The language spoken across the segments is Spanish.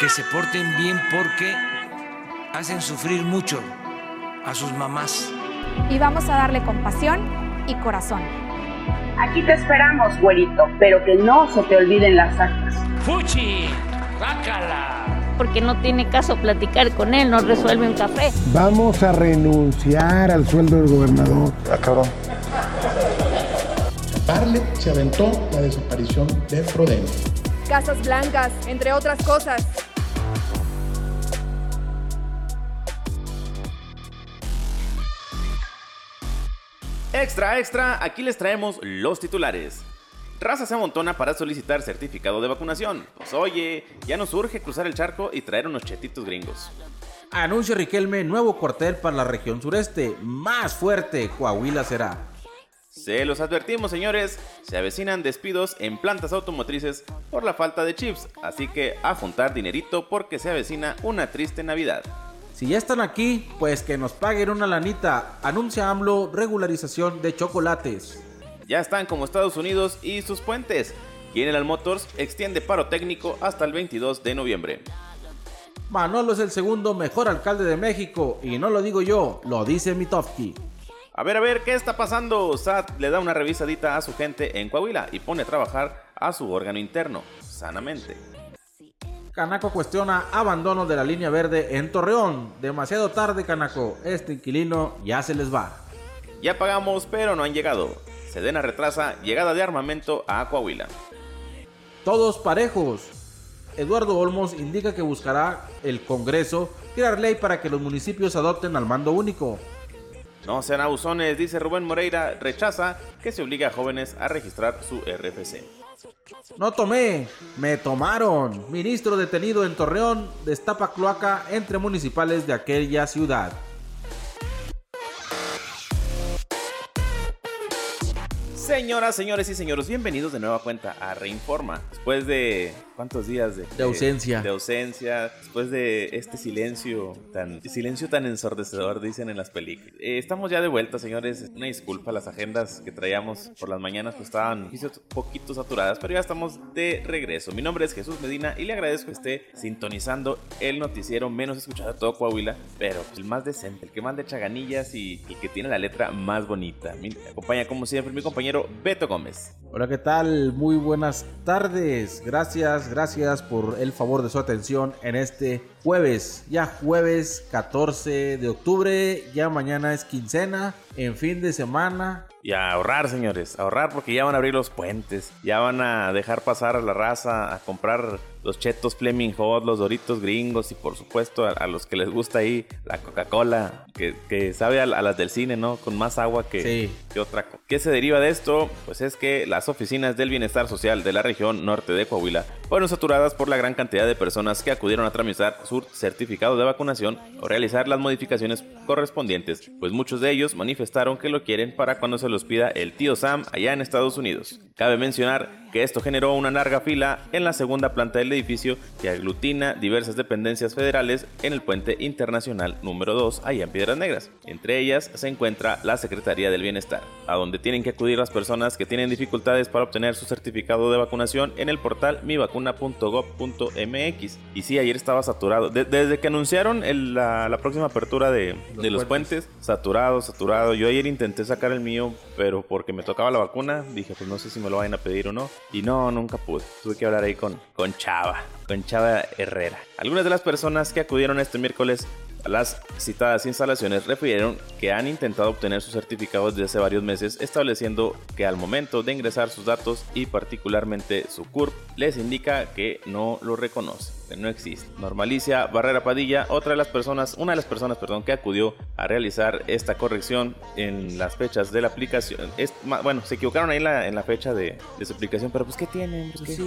que se porten bien porque hacen sufrir mucho a sus mamás. Y vamos a darle compasión y corazón. Aquí te esperamos, güerito, pero que no se te olviden las actas. ¡Fuchi! ¡Bácala! Porque no tiene caso platicar con él, no resuelve un café. Vamos a renunciar al sueldo del gobernador. Ah, cabrón. Parle se aventó la desaparición de Frodeno. Casas blancas, entre otras cosas. Extra, extra, aquí les traemos los titulares. Raza se amontona para solicitar certificado de vacunación. Pues oye, ya nos urge cruzar el charco y traer unos chetitos gringos. Anuncio Riquelme nuevo cuartel para la región sureste. Más fuerte, Coahuila será. Se los advertimos, señores, se avecinan despidos en plantas automotrices por la falta de chips, así que a juntar dinerito porque se avecina una triste Navidad. Si ya están aquí, pues que nos paguen una lanita. Anuncia AMLO regularización de chocolates. Ya están como Estados Unidos y sus puentes. General Motors extiende paro técnico hasta el 22 de noviembre. Manolo es el segundo mejor alcalde de México y no lo digo yo, lo dice Mitofsky. A ver, a ver, ¿qué está pasando? SAT le da una revisadita a su gente en Coahuila y pone a trabajar a su órgano interno, sanamente. Canaco cuestiona abandono de la línea verde en Torreón. Demasiado tarde, Canaco. Este inquilino ya se les va. Ya pagamos, pero no han llegado. Sedena retrasa llegada de armamento a Coahuila. Todos parejos. Eduardo Olmos indica que buscará el Congreso crear ley para que los municipios adopten al mando único. No sean abusones, dice Rubén Moreira, rechaza que se obligue a jóvenes a registrar su RFC. No tomé, me tomaron. Ministro detenido en Torreón destapa cloaca entre municipales de aquella ciudad. Señoras, señores y señores, bienvenidos de nueva cuenta a Reinforma. Después de cuántos días de, de ausencia. De, ausencia, después de este silencio tan silencio tan ensordecedor, dicen en las películas. Eh, estamos ya de vuelta, señores. Una disculpa, las agendas que traíamos por las mañanas pues estaban un poquito saturadas, pero ya estamos de regreso. Mi nombre es Jesús Medina y le agradezco que esté sintonizando el noticiero menos escuchado de todo Coahuila, pero el más decente, el que más de chaganillas y el que tiene la letra más bonita. Me acompaña como siempre mi compañero Beto Gómez. Hola, ¿qué tal? Muy buenas tardes. Gracias, gracias por el favor de su atención en este jueves. Ya jueves 14 de octubre, ya mañana es quincena, en fin de semana. Y a ahorrar, señores, ahorrar porque ya van a abrir los puentes, ya van a dejar pasar a la raza a comprar los chetos Fleming Hot, los doritos gringos y por supuesto a, los que les gusta ahí la Coca-Cola, que, sabe a, las del cine, ¿no? Con más agua que, que otra cosa. ¿Qué se deriva de esto? Pues es que las oficinas del bienestar social de la región norte de Coahuila fueron saturadas por la gran cantidad de personas que acudieron a tramitar su certificado de vacunación o realizar las modificaciones correspondientes, pues muchos de ellos manifestaron que lo quieren para cuando se los pida el tío Sam allá en Estados Unidos. Cabe mencionar que esto generó una larga fila en la segunda planta del edificio que aglutina diversas dependencias federales en el puente internacional número 2 allá en Piedras Negras. Entre ellas se encuentra la Secretaría del Bienestar, a donde tienen que acudir las personas que tienen dificultades para obtener su certificado de vacunación en el portal mivacuna.gov.mx. Y sí, ayer estaba saturado. desde que anunciaron la, próxima apertura de los, puentes. saturado, saturado. Yo ayer intenté sacar el mío, pero porque me tocaba la vacuna, dije, pues no sé si me lo vayan a pedir o no. Y no, nunca pude. Tuve que hablar ahí con, con Chava, con Chava Herrera. Algunas de las personas que acudieron este miércoles las citadas instalaciones refirieron que han intentado obtener sus certificados desde hace varios meses, estableciendo que al momento de ingresar sus datos y particularmente su CURP, les indica que no lo reconoce, que no existe. Normalicia Barrera Padilla, otra de las personas, una de las personas, perdón, que acudió a realizar esta corrección en las fechas de la aplicación. Es, bueno, se equivocaron ahí en la, en la fecha de, su aplicación, pero pues ¿qué tienen? Pues,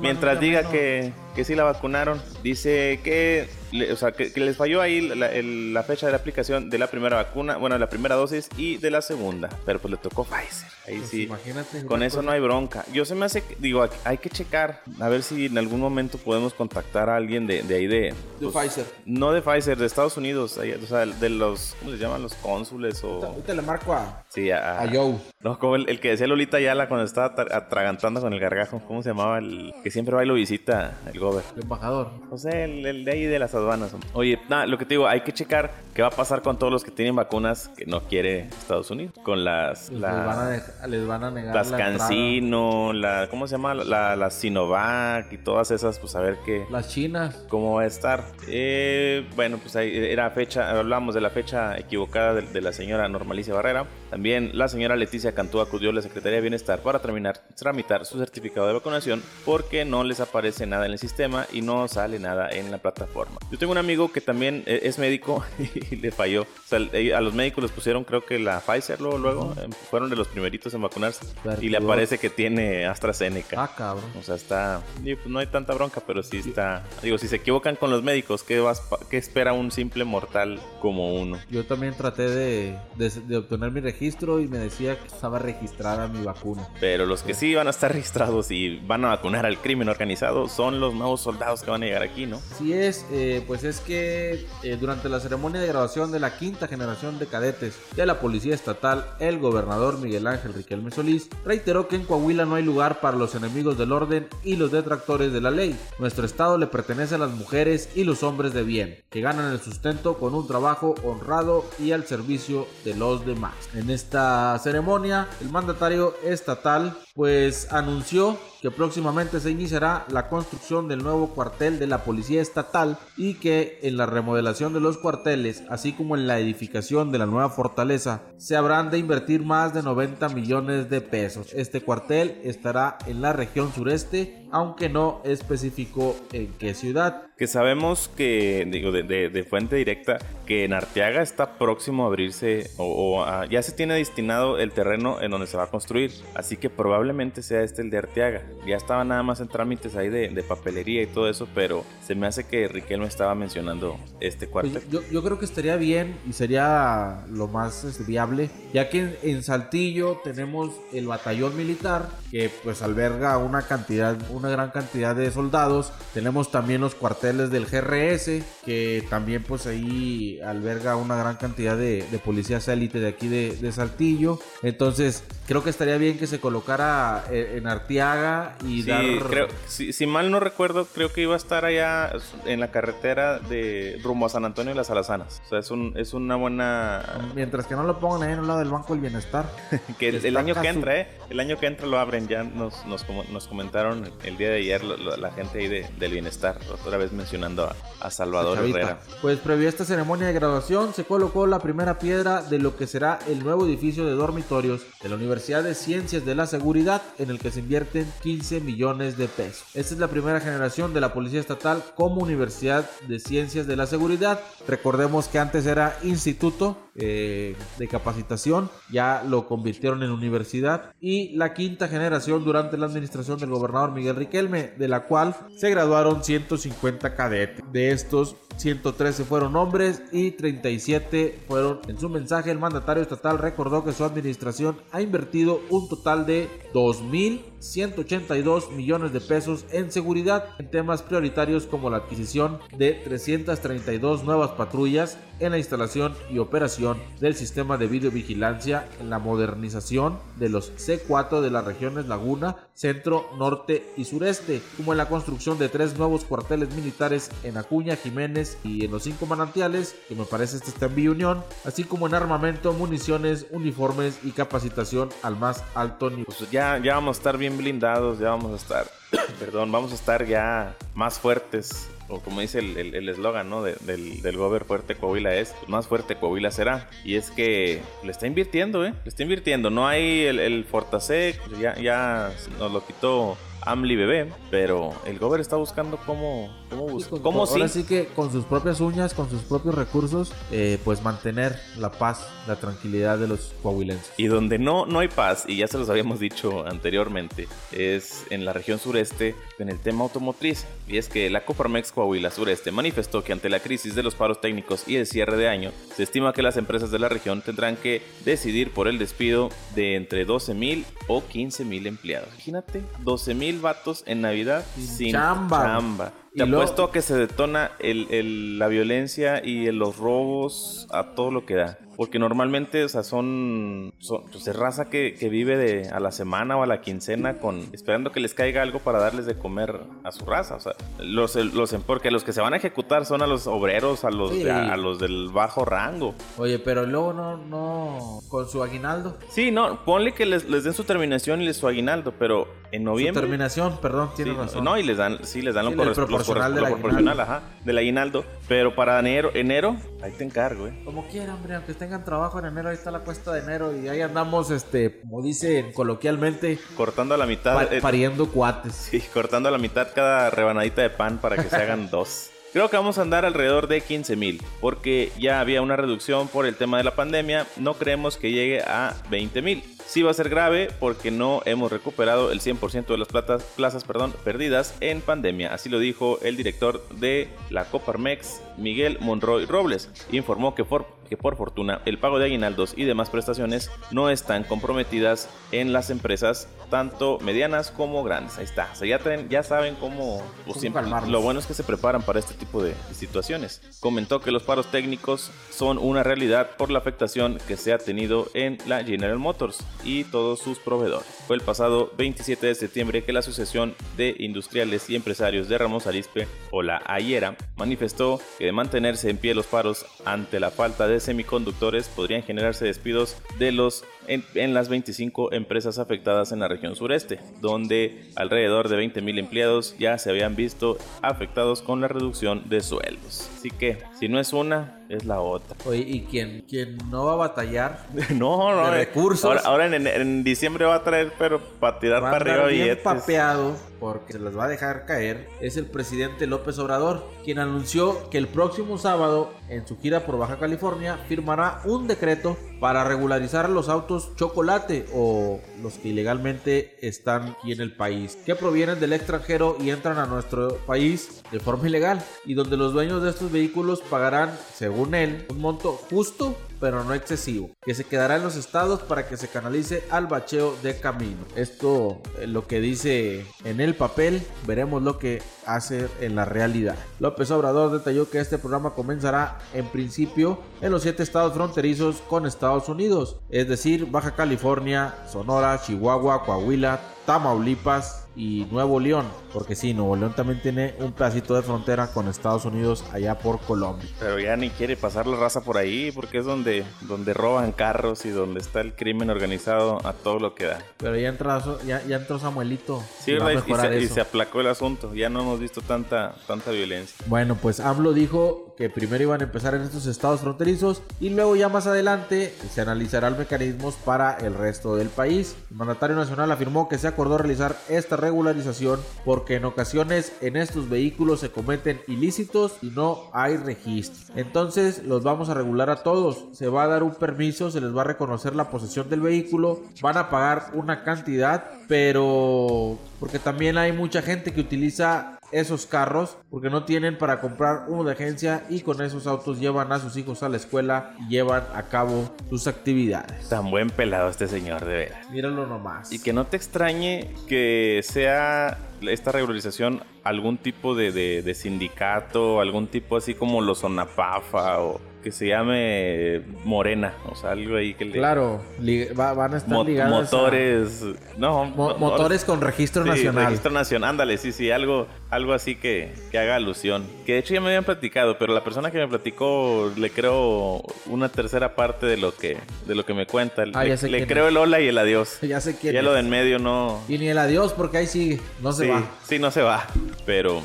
Mientras diga que, que sí la vacunaron, dice que le- o sea, que, que les falló ahí la, el- la fecha de la aplicación de la primera vacuna, bueno, la primera dosis y de la segunda, pero pues le tocó Pfizer. Ahí Pues sí. imagínate. Con eso cosa- no hay bronca. Yo se me hace, digo, hay- que checar, a ver si en algún momento podemos contactar a alguien de, de ahí de... De pues, Pfizer. No de Pfizer, de Estados Unidos, ahí, o sea, de los, ¿cómo se llaman? Los cónsules o... Ahorita le marco a, Sí, a, a Joe. No, como el, el que decía Lolita Ayala cuando estaba atra- atragantando con el gargajo. ¿Cómo se llamaba? El que siempre va y lo visita, el gober. El embajador. No sé, el, el de ahí de las aduanas. Oye, nada, lo que te digo, hay que checar qué va a pasar con todos los que tienen vacunas que no quiere Estados Unidos. Con las... Les, van a dej- les van a negar las la entrada. Cancino, la... ¿Cómo se llama? La, la Sinovac y todas esas, pues a ver qué... Las chinas. ¿Cómo va a estar? Eh, bueno, pues ahí era fecha, hablamos de la fecha equivocada de, de la señora Normalicia Barrera. También la señora Leticia Cantú acudió a la Secretaría de Bienestar para terminar, tramitar su certificado de vacunación porque no les aparece nada en el sistema y no sale nada en la plataforma. Yo tengo un amigo que también eh, es médico y le falló. O sea, a los médicos les pusieron creo que la Pfizer luego, luego eh, fueron de los primeritos en vacunarse y le aparece que tiene AstraZeneca. Ah, cabrón. O sea, está. pues no hay tanta bronca, pero sí está. Digo, si se equivocan con los médicos, ¿qué, vas, qué espera un simple mortal como uno? Yo también traté de, de- de obtener mi registro y me decía que estaba registrada mi vacuna. Pero los que sí van a estar registrados y van a vacunar al crimen organizado son los nuevos soldados que van a llegar aquí, ¿no? Así es, eh, pues es que eh, durante la ceremonia de graduación de la quinta generación de cadetes de la Policía Estatal, el gobernador Miguel Ángel Riquelme Solís reiteró que en Coahuila no hay lugar para los enemigos del orden y los detractores de la ley. Nuestro estado le pertenece a las mujeres y los hombres de bien, que ganan el sustento con un trabajo honrado y al servicio de los demás. En esta ceremonia, el mandatario estatal pues anunció que próximamente se iniciará la construcción del nuevo cuartel de la Policía Estatal y que en la remodelación de los cuarteles, así como en la edificación de la nueva fortaleza, se habrán de invertir más de 90 millones de pesos. Este cuartel estará en la región sureste, aunque no especificó en qué ciudad. Que sabemos que, digo, de, fuente directa, que en Arteaga está próximo a abrirse o, o a- ya se tiene destinado el terreno en donde se va a construir. Así que probablemente sea este el de Arteaga. Ya estaba nada más en trámites ahí de, de papelería y todo eso, pero se me hace que Riquelme estaba mencionando este Pues cuartel. yo, yo creo que estaría bien y sería lo más este, viable, ya que en, en Saltillo tenemos el batallón militar que pues alberga una cantidad, una gran cantidad de soldados. Tenemos también los cuarteles del GRS que también pues ahí alberga una gran cantidad de, de policías élite de aquí de, de Saltillo. Entonces creo que estaría bien que se colocara en Arteaga y Sí, dar... creo, si, si mal no recuerdo, creo que iba a estar allá en la carretera de rumbo a San Antonio de las Alazanas. O sea, es, un, es una buena... Mientras que no lo pongan ahí en el lado del Banco del Bienestar. Que el, el año que entra, ¿eh? El año que entra lo abren. Ya nos, nos, como- nos comentaron el día de ayer lo- lo- la gente ahí de- del bienestar. Otra vez mencionando a, a Salvador Chavita. Herrera. Pues previo a esta ceremonia de graduación se colocó la primera piedra de lo que será el nuevo edificio de dormitorios de la Universidad de Ciencias de la Seguridad en el que se invierten 15 millones de pesos. Esta es la primera generación de la Policía Estatal como Universidad de Ciencias de la Seguridad. Recordemos que antes era instituto eh, de capacitación, ya lo convirtieron en universidad y la quinta generación durante la administración del gobernador Miguel Riquelme, de la cual se graduaron 150 cadetes. De estos 113 fueron hombres y 37 fueron. En su mensaje, el mandatario estatal recordó que su administración ha invertido un total de 2000 2.182 millones de pesos en seguridad en temas prioritarios como la adquisición de 332 nuevas patrullas, en la instalación y operación del sistema de videovigilancia, en la modernización de los C4 de las regiones Laguna, Centro, Norte y Sureste, como en la construcción de tres nuevos cuarteles militares en Acuña, Jiménez y en los cinco manantiales, que me parece este está en Villa así como en armamento, municiones, uniformes y capacitación al más alto nivel. Pues ya, ya vamos a estar bien blindados, ya vamos a estar, perdón, vamos a estar ya más fuertes. O como dice el el- el eslogan, ¿no? De- del, del Gober fuerte Coahuila es, pues más fuerte Coahuila será. Y es que le está invirtiendo, ¿eh? Le está invirtiendo. No hay el, el Fortasec, ya, ya nos lo quitó Amli Bebé, pero el Gober está buscando cómo, cómo, bus- Con- cómo ahora sí. que con sus propias uñas, con sus propios recursos, eh, pues mantener la paz, la tranquilidad de los coahuilenses. Y donde no, no hay paz, y ya se los habíamos dicho anteriormente, es en la región sureste, en el tema automotriz. Y es que la Coparmex Coahuila Sureste manifestó que ante la crisis de los paros técnicos y el cierre de año, se estima que las empresas de la región tendrán que decidir por el despido de entre 12 mil o 15 mil empleados. Imagínate, 12 mil vatos en Navidad sin, chamba. chamba. Te Y apuesto a que se detona el- el- la violencia y los robos a todo lo que da. Porque normalmente, o sea, son, son pues, es raza que, que vive de a la semana o a la quincena con esperando que les caiga algo para darles de comer a su raza. O sea, los, los porque los que se van a ejecutar son a los obreros, a los, Sí. a, los del bajo rango. Oye, pero luego no, no, con su aguinaldo. Sí, no, ponle que les, les den su terminación y les su aguinaldo, pero en Su noviembre. terminación, perdón, tiene Sí, razón. No, y les dan, sí, les dan Sí, lo, proporcional del lo aguinaldo. proporcional, ajá, del aguinaldo. Pero para enero, enero, ahí te encargo, eh. Como quieran, hombre, aunque tengan trabajo en enero, ahí está la cuesta de enero y ahí andamos, este, como dicen coloquialmente, Cortando a la mitad, pa- eh, pariendo cuates. sí, cortando a la mitad cada rebanadita de pan para que se hagan dos. Creo que vamos a andar alrededor de 15 mil, porque ya había una reducción por el tema de la pandemia. No creemos que llegue a 20 mil. Sí va a ser grave porque no hemos recuperado el 100% de las platas- plazas perdón, perdidas en pandemia. Así lo dijo el director de la Coparmex, Miguel Monroy Robles. Informó que por, que por fortuna el pago de aguinaldos y demás prestaciones no están comprometidas en las empresas, tanto medianas como grandes. Ahí está. O sea, ya, traen- ya saben cómo, pues, siempre- lo bueno es que se preparan para este tipo de situaciones. Comentó que los paros técnicos son una realidad por la afectación que se ha tenido en la General Motors y todos sus proveedores. Fue el pasado 27 de septiembre que la Asociación de Industriales y Empresarios de Ramos Arizpe, o la AIERA, manifestó que de mantenerse en pie los paros ante la falta de semiconductores podrían generarse despidos de los en, en las 25 empresas afectadas en la región sureste, donde alrededor de 20 mil empleados ya se habían visto afectados con la reducción de sueldos. Así que, si no es una, es la otra. Oye, y quien, quien no va a batallar, No, no. De eh, recursos. Ahora, ahora en, en diciembre va a traer, pero para tirar va a para arriba billetes. papeado porque se las va a dejar caer, es el presidente López Obrador, quien anunció que el próximo sábado, en su gira por Baja California, firmará un decreto para regularizar los autos chocolate o los que ilegalmente están aquí en el país, que provienen del extranjero y entran a nuestro país de forma ilegal, y donde los dueños de estos vehículos pagarán, según él, un monto justo pero no excesivo, que se quedará en los estados para que se canalice al bacheo de camino. Esto es lo que dice en el papel, veremos lo que hace en la realidad. López Obrador detalló que este programa comenzará en principio en los siete estados fronterizos con Estados Unidos, es decir, Baja California, Sonora, Chihuahua, Coahuila, Tamaulipas y Nuevo León, porque sí, Nuevo León también tiene un pedacito de frontera con Estados Unidos allá por Colombia. Pero ya ni quiere pasar la raza por ahí, porque es donde, donde roban carros y donde está el crimen organizado a todo lo que da. Pero ya entró, ya, ya entró Samuelito. Sí, y se aplacó el asunto. Ya no hemos visto tanta, tanta violencia. Bueno, pues AMLO dijo que primero iban a empezar en estos estados fronterizos y luego ya más adelante se analizarán mecanismos para el resto del país. El mandatario nacional afirmó que se acordó realizar esta regularización porque en ocasiones en estos vehículos se cometen ilícitos y no hay registro. Entonces los vamos a regular a todos. Se va a dar un permiso, se les va a reconocer la posesión del vehículo, van a pagar una cantidad, pero porque también hay mucha gente que utiliza esos carros porque no tienen para comprar uno de agencia y con esos autos llevan a sus hijos a la escuela y llevan a cabo sus actividades. Tan buen pelado este señor, de veras. Míralo nomás. Y que no te extrañe que sea esta regularización algún tipo de, de- de sindicato, algún tipo así como los Sonapafa o que se llame Morena, o sea, algo ahí que le... Claro, va- van a estar Mo- ligadas a- motores, no, Mo- no, motores con registro Sí, nacional. registro nacional, ándale, sí, sí, algo, algo así que, que haga alusión. Que de hecho ya me habían platicado, pero la persona que me platicó le creo una tercera parte de lo que, de lo que me cuenta. Ah, le ya sé le creo es. el hola y el adiós. Ya sé quién Ya lo de en medio no. Y ni el adiós porque ahí sigue, no se sí, va. sí, no se va. Pero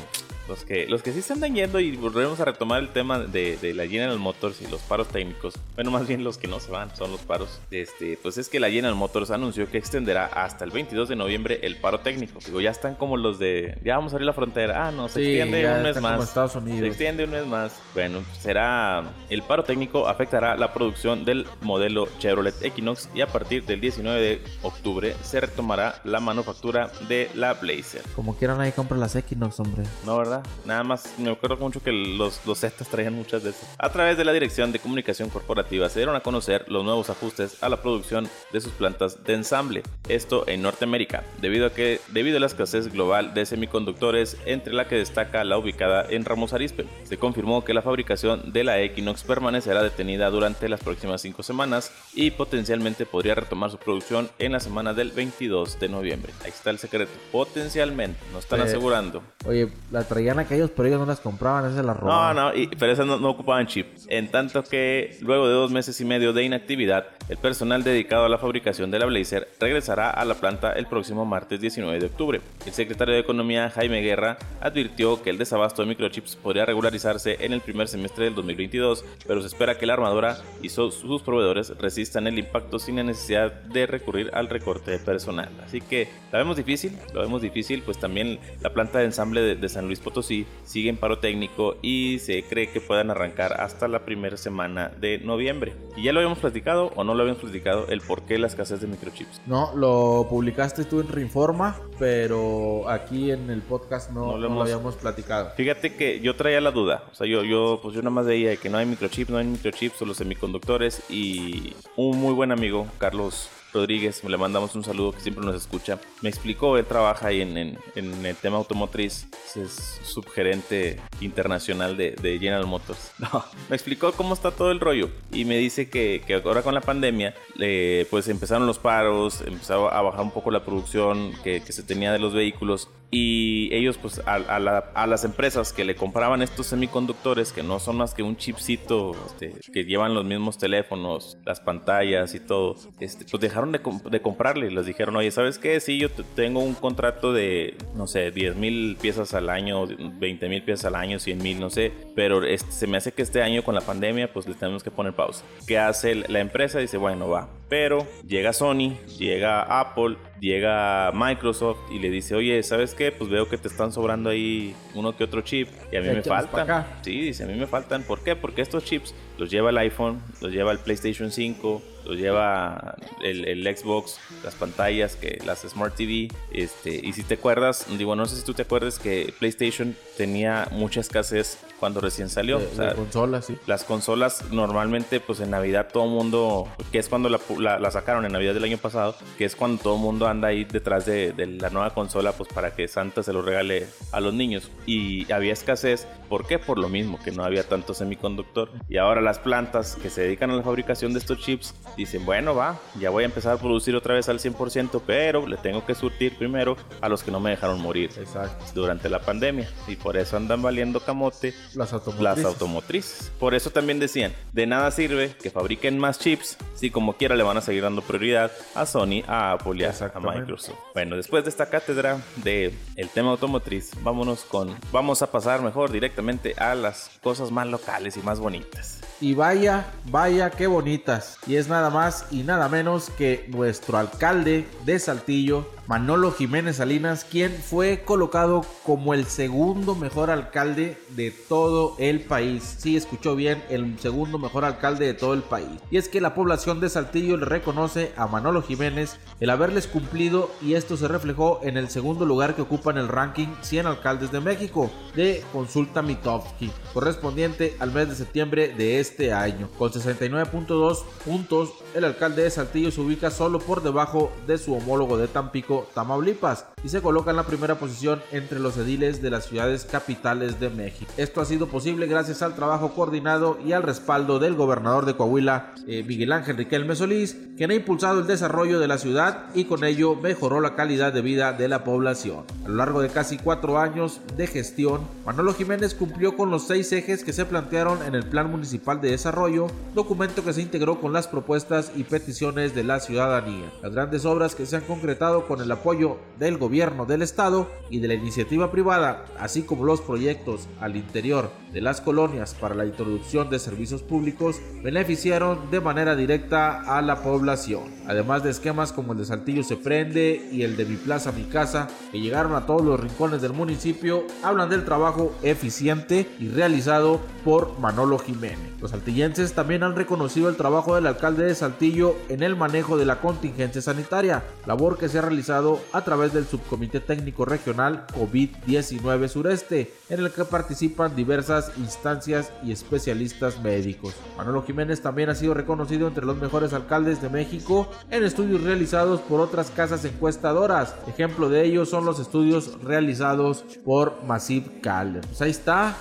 los que, los que sí se andan yendo y volvemos a retomar el tema de, de la General Motors y los paros técnicos, bueno, más bien los que no se van son los paros. Este, pues es que la General Motors anunció que extenderá hasta el 22 de noviembre el paro técnico. Digo, ya están como los de, ya vamos a abrir la frontera. Ah, no, se Sí, extiende un mes más. Estados Se extiende un mes más. Bueno, será el paro técnico afectará la producción del modelo Chevrolet Equinox y a partir del 19 de octubre se retomará la manufactura de la Blazer. Como quieran ahí compra las Equinox, hombre. ¿No, verdad? ¿Verdad? Nada más me acuerdo mucho que los, los traían muchas de esas. A través de la Dirección de Comunicación Corporativa se dieron a conocer los nuevos ajustes a la producción de sus plantas de ensamble. Esto en Norteamérica, debido a que debido a la escasez global de semiconductores, entre la que destaca la ubicada en Ramos Arizpe. Se confirmó que la fabricación de la Equinox permanecerá detenida durante las próximas cinco semanas y potencialmente podría retomar su producción en la semana del 22 de noviembre. Ahí está el secreto. Potencialmente, nos están Eh, asegurando. Oye, la traían aquellos, pero ellos no las compraban, esas las No, robaban. no, y- pero esas no, no ocupaban chip. En tanto que luego de dos meses y medio de inactividad, el personal dedicado a la fabricación de la Blazer regresará a la planta el próximo martes 19 de octubre. El secretario de Economía, Jaime Guerra, advirtió que el desabasto de microchips podría regularizarse en el primer semestre del 2022, pero se espera que la armadora y sus proveedores resistan el impacto sin la necesidad de recurrir al recorte de personal. Así que la vemos difícil, lo vemos difícil, pues también la planta de ensamble de, de San Luis Potosí sigue en paro técnico y se cree que puedan arrancar hasta la primera semana de noviembre. Y ya lo habíamos platicado o no lo habíamos platicado el por qué la escasez de microchips. No, lo publicaste tú en Reinforma, pero aquí en el podcast no, No no lo habíamos platicado. Fíjate que yo traía la duda, o sea, yo, yo, pues yo nada más veía que no hay microchips, no hay microchips, solo semiconductores y un muy buen amigo, Carlos Rodríguez, le mandamos un saludo que siempre nos escucha, me explicó, él trabaja ahí en, en- en el tema automotriz, es subgerente internacional de, de General Motors. No, me explicó cómo está todo el rollo y me dice que, que ahora con la pandemia, eh, pues empezaron los paros, empezó a bajar un poco la producción que, que se tenía de los vehículos y ellos pues a, a la- a las empresas que le compraban estos semiconductores que no son más que un chipcito este, que llevan los mismos teléfonos, las pantallas y todo, este, pues dejaron de, com- de comprarle. Les dijeron, oye, ¿sabes qué? Sí, yo te- tengo un contrato de, no sé, 10 mil piezas al año, 20 mil piezas al año, 100 mil, no sé, pero este, se me hace que este año con la pandemia pues le tenemos que poner pausa. ¿Qué hace la empresa? Dice, bueno, va. Pero llega Sony, llega Apple, llega Microsoft y le dice, oye, ¿sabes qué? Pues veo que te están sobrando ahí uno que otro chip y a mí me faltan. Sí, dice, a mí me faltan. ¿Por qué? Porque estos chips los lleva el iPhone, los lleva el PlayStation 5, los lleva el, el Xbox, las pantallas, que las Smart TV. Este, y si te acuerdas, digo, no sé si tú te acuerdas que PlayStation tenía mucha escasez cuando recién salió. De, O sea, de consolas, sí. las consolas normalmente pues en Navidad todo el mundo, que es cuando la, la- la sacaron en Navidad del año pasado, que es cuando todo el mundo anda ahí detrás de, de la nueva consola pues para que Santa se lo regale a los niños. Y había escasez, ¿por qué? Por lo mismo, que no había tanto semiconductor. Y ahora las plantas que se dedican a la fabricación de estos chips dicen, bueno va, ya voy a empezar a producir otra vez al 100%, pero le tengo que surtir primero a los que no me dejaron morir Exacto. durante la pandemia. Y por eso andan valiendo camote Las automotrices. las automotrices. Por eso también decían, de nada sirve que fabriquen más chips si como quiera le van a seguir dando prioridad a Sony, a Apple y a-. Microsoft. Bueno, después de esta cátedra de el tema automotriz, vámonos con vamos a pasar mejor directamente a las cosas más locales y más bonitas. Y vaya, vaya, qué bonitas. Y es nada más y nada menos que nuestro alcalde de Saltillo, Manolo Jiménez Salinas, quien fue colocado como el segundo mejor alcalde de todo el país. Sí, escuchó bien, el segundo mejor alcalde de todo el país. Y es que la población de Saltillo le reconoce a Manolo Jiménez el haberles cumplido y esto se reflejó en el segundo lugar que ocupa en el ranking 100 alcaldes de México de Consulta Mitofsky, correspondiente al mes de septiembre de este año. Con 69.2 puntos, el alcalde de Saltillo se ubica solo por debajo de su homólogo de Tampico, Tamaulipas, y se coloca en la primera posición entre los ediles de las ciudades capitales de México. Esto ha sido posible gracias al trabajo coordinado y al respaldo del gobernador de Coahuila, eh, Miguel Ángel Riquelme Solís, quien ha impulsado el desarrollo de la ciudad y con ello mejoró la calidad de vida de la población. A lo largo de casi cuatro años de gestión, Manolo Jiménez cumplió con los seis ejes que se plantearon en el Plan Municipal de Desarrollo, documento que se integró con las propuestas y peticiones de la ciudadanía. Las grandes obras que se han concretado con el apoyo del gobierno del estado y de la iniciativa privada, así como los proyectos al interior de las colonias para la introducción de servicios públicos, beneficiaron de manera directa a la población. Además de esquemas como el de Saltillo se prende y el de Mi Plaza Mi Casa, que llegaron a todos los rincones del municipio, hablan del trabajo eficiente y realizado por Manolo Jiménez. Los saltillenses también han reconocido el trabajo del alcalde de Saltillo en el manejo de la contingencia sanitaria, labor que se ha realizado realizado a través del Subcomité Técnico Regional COVID-19 Sureste, en el que participan diversas instancias y especialistas médicos. Manolo Jiménez también ha sido reconocido entre los mejores alcaldes de México en estudios realizados por otras casas encuestadoras. Ejemplo de ello son los estudios realizados por Massive Caller. Pues ahí está.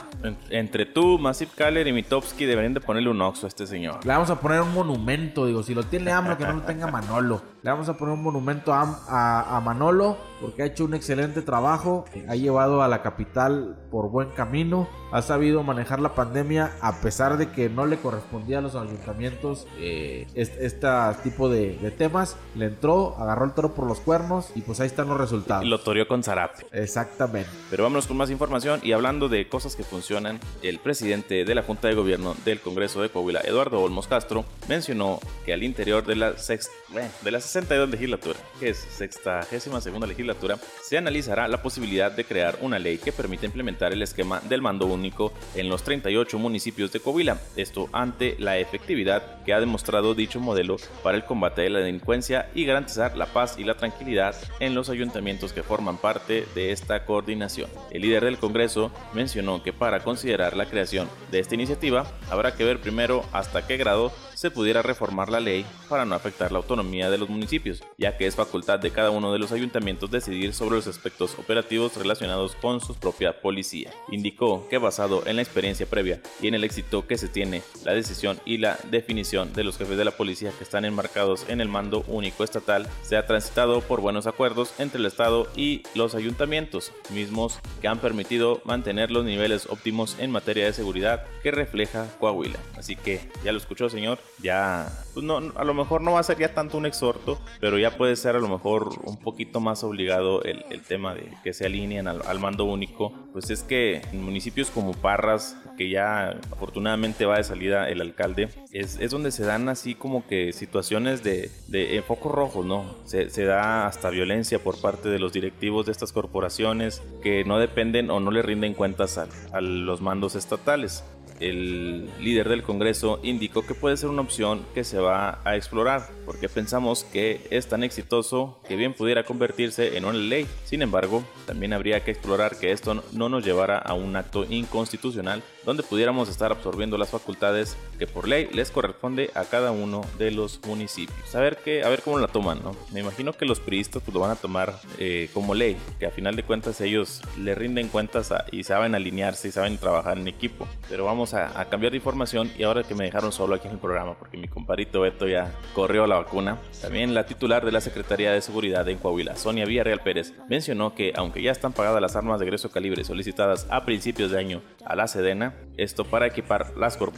Entre tú, Massive Caller y Mitowski deberían de ponerle un oxo a este señor. Le vamos a poner un monumento, digo, si lo tiene AMLO que no lo tenga Manolo. Le vamos a poner un monumento a, a, Manolo porque ha hecho un excelente trabajo, ha llevado a la capital por buen camino, ha sabido manejar la pandemia a pesar de que no le correspondía a los ayuntamientos eh, este, tipo de, de, temas. Le entró, agarró el toro por los cuernos y pues ahí están los resultados. Y lo toreó con zarape. Exactamente. Pero vámonos con más información y hablando de cosas que funcionan, el presidente de la Junta de Gobierno del Congreso de Coahuila, Eduardo Olmos Castro, mencionó que al interior de la, sex, eh, de la 62 legislatura, que es sextagésima segunda legislatura, se analizará la posibilidad de crear una ley que permita implementar el esquema del mando único en los 38 municipios de Coahuila. Esto ante la efectividad que ha demostrado dicho modelo para el combate de la delincuencia y garantizar la paz y la tranquilidad en los ayuntamientos que forman parte de esta coordinación. El líder del Congreso mencionó que para considerar la creación de esta iniciativa habrá que ver primero hasta qué grado se pudiera reformar la ley para no afectar la autonomía de los municipios, ya que es facultad de cada uno de los ayuntamientos decidir sobre los aspectos operativos relacionados con su propia policía. Indicó que basado en la experiencia previa y en el éxito que se tiene, la decisión y la definición de los jefes de la policía que están enmarcados en el mando único estatal se ha transitado por buenos acuerdos entre el Estado y los ayuntamientos, mismos que han permitido mantener los niveles óptimos en materia de seguridad que refleja Coahuila. Así que ya lo escuchó señor, ya, pues no, a lo mejor no va a ser ya tanto un exhorto, pero ya puede ser a lo mejor un poquito más obligado el, el tema de que se alineen al, al, mando único. Pues es que en municipios como Parras, que ya afortunadamente va de salida el alcalde, es, es donde se dan así como que situaciones de, de focos rojos, ¿no? Se, se da hasta violencia por parte de los directivos de estas corporaciones que no dependen o no le rinden cuentas a, a los mandos estatales el líder del Congreso indicó que puede ser una opción que se va a explorar, porque pensamos que es tan exitoso que bien pudiera convertirse en una ley. Sin embargo, también habría que explorar que esto no nos llevara a un acto inconstitucional donde pudiéramos estar absorbiendo las facultades que por ley les corresponde a cada uno de los municipios. A ver, qué, a ver cómo la toman, ¿no? Me imagino que los priistas pues, lo van a tomar eh, como ley, que a final de cuentas ellos le rinden cuentas a, y saben alinearse y saben trabajar en equipo. Pero vamos a, a, cambiar de información y ahora que me dejaron solo aquí en el programa porque mi comparito Beto ya corrió la vacuna, también la titular de la Secretaría de Seguridad en Coahuila, Sonia Villarreal Pérez, mencionó que aunque ya están pagadas las armas de grueso calibre solicitadas a principios de año a la Sedena, esto para equipar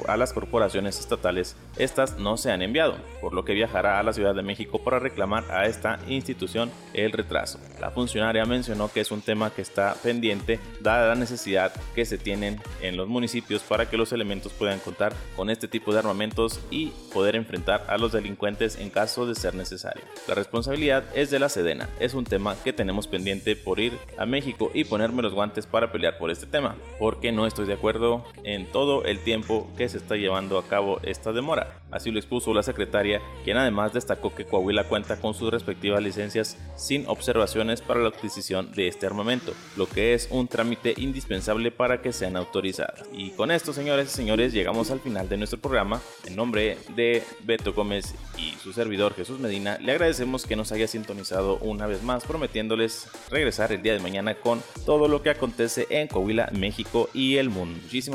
a las corporaciones estatales, estas no se han enviado, por lo que viajará a la Ciudad de México para reclamar a esta institución el retraso. La funcionaria mencionó que es un tema que está pendiente dada la necesidad que se tienen en los municipios para que los elementos puedan contar con este tipo de armamentos y poder enfrentar a los delincuentes en caso de ser necesario. La responsabilidad es de la Sedena, es un tema que tenemos pendiente por ir a México y ponerme los guantes para pelear por este tema, porque no estoy de acuerdo en todo el tiempo que se está llevando a cabo esta demora. Así lo expuso la secretaria, quien además destacó que Coahuila cuenta con sus respectivas licencias sin observaciones para la adquisición de este armamento, lo que es un trámite indispensable para que sean autorizadas. Y con esto, señores y señores, llegamos al final de nuestro programa. En nombre de Beto Gómez y su servidor Jesús Medina, le agradecemos que nos haya sintonizado una vez más, prometiéndoles regresar el día de mañana con todo lo que acontece en Coahuila, México y el mundo. Muchísimas